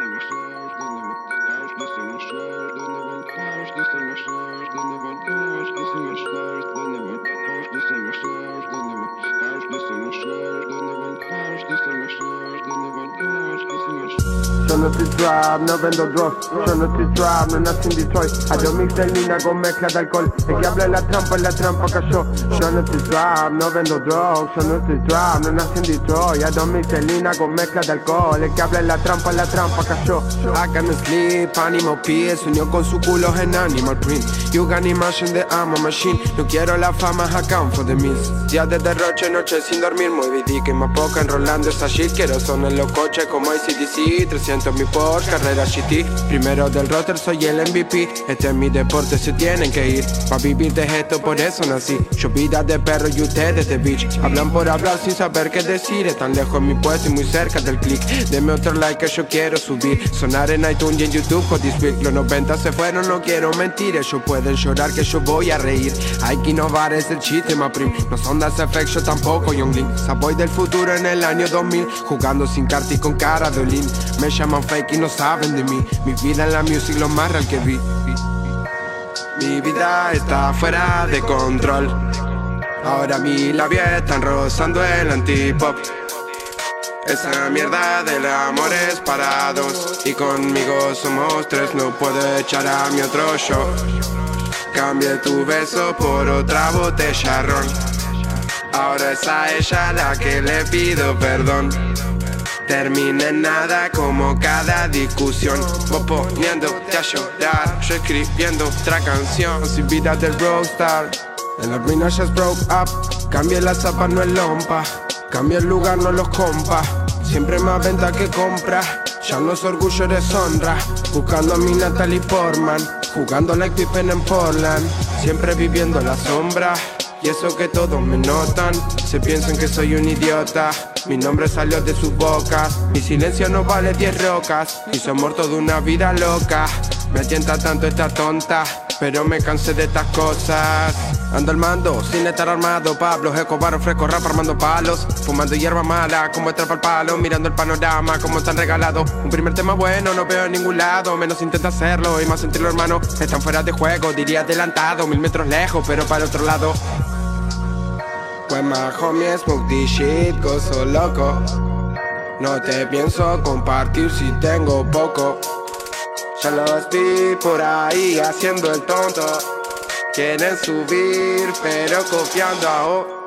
Yo no estoy trap, no vendo drugs. Estoy trap, no nací en Detroit. Hay mix de línea con mezcla de alcohol. El que habla en la trampa, en la trampa cayó. Estoy trap, no vendo drugs. Estoy trap, no nací en Detroit. Hay mix de línea con mezcla de alcohol. El que habla en la trampa, en la trampa cayó. I can sleep, Animal P unió con su culo en Animal Print. You got imagine the ammo machine. No quiero la fama, account for the miss. Días de derroche, noche sin dormir, muy que más poca enrolando esa shit. Quiero son en los coches como ACDC. 300 mi Porsche, carrera GT. Primero del roster, soy el MVP. Este es mi deporte, se tienen que ir. Pa' vivir de esto, por eso nací. Yo vida de perro y ustedes de bitch. Hablan por hablar sin saber qué decir. Están lejos mi puesto y muy cerca del click. Deme otro like que yo quiero subir. Sonar en iTunes y en YouTube con this Los 90 se fueron, no quiero mentir. Ellos pueden llorar que yo voy a reír. Hay que innovar, es el chiste, ma prim. No son das effects, yo tampoco, Young Link. Saboy del futuro en el año 2000. Jugando sin carta y con cara de Olin. Me llaman fake y no saben de mí. Mi vida en la music lo más real que vi. Mi vida está fuera de control. Ahora mi labia están rozando el antipop. Esa mierda del amor es para dos Y conmigo somos tres, no puedo echar a mi otro show Cambie tu beso por otra botella ron Ahora es a ella la que le pido perdón termina en nada como cada discusión. Vos poniéndote a llorar, yo escribiendo otra canción. Sin vida del rockstar, en la ruina ya broke up. Cambia la zapa, no es lompa. Cambia el lugar, no los compa. Siempre más venta que compra. Ya no es orgullo, eres honra. Buscando a mi Natalie Portman. Jugando like Pippen en Portland. Siempre viviendo la sombra. Y eso que todos me notan, se piensan que soy un idiota. Mi nombre salió de sus bocas, mi silencio no vale 10 rocas. Y son muerto de una vida loca. Me atienta tanto esta tonta, pero me cansé de estas cosas. Ando al mando, sin estar armado. Pablo Escobar fresco rap armando palos. Fumando hierba mala, como estrapa al palo. Mirando el panorama, como están regalados. Un primer tema bueno, no veo en ningún lado. Menos intenta hacerlo y más sentirlo, hermano. Están fuera de juego, diría adelantado. Mil metros lejos, pero para otro lado. Pues my homie smoke this shit, gozo loco. No te pienso compartir si tengo poco. Ya los vi por ahí haciendo el tonto. Quieren subir, pero copiando a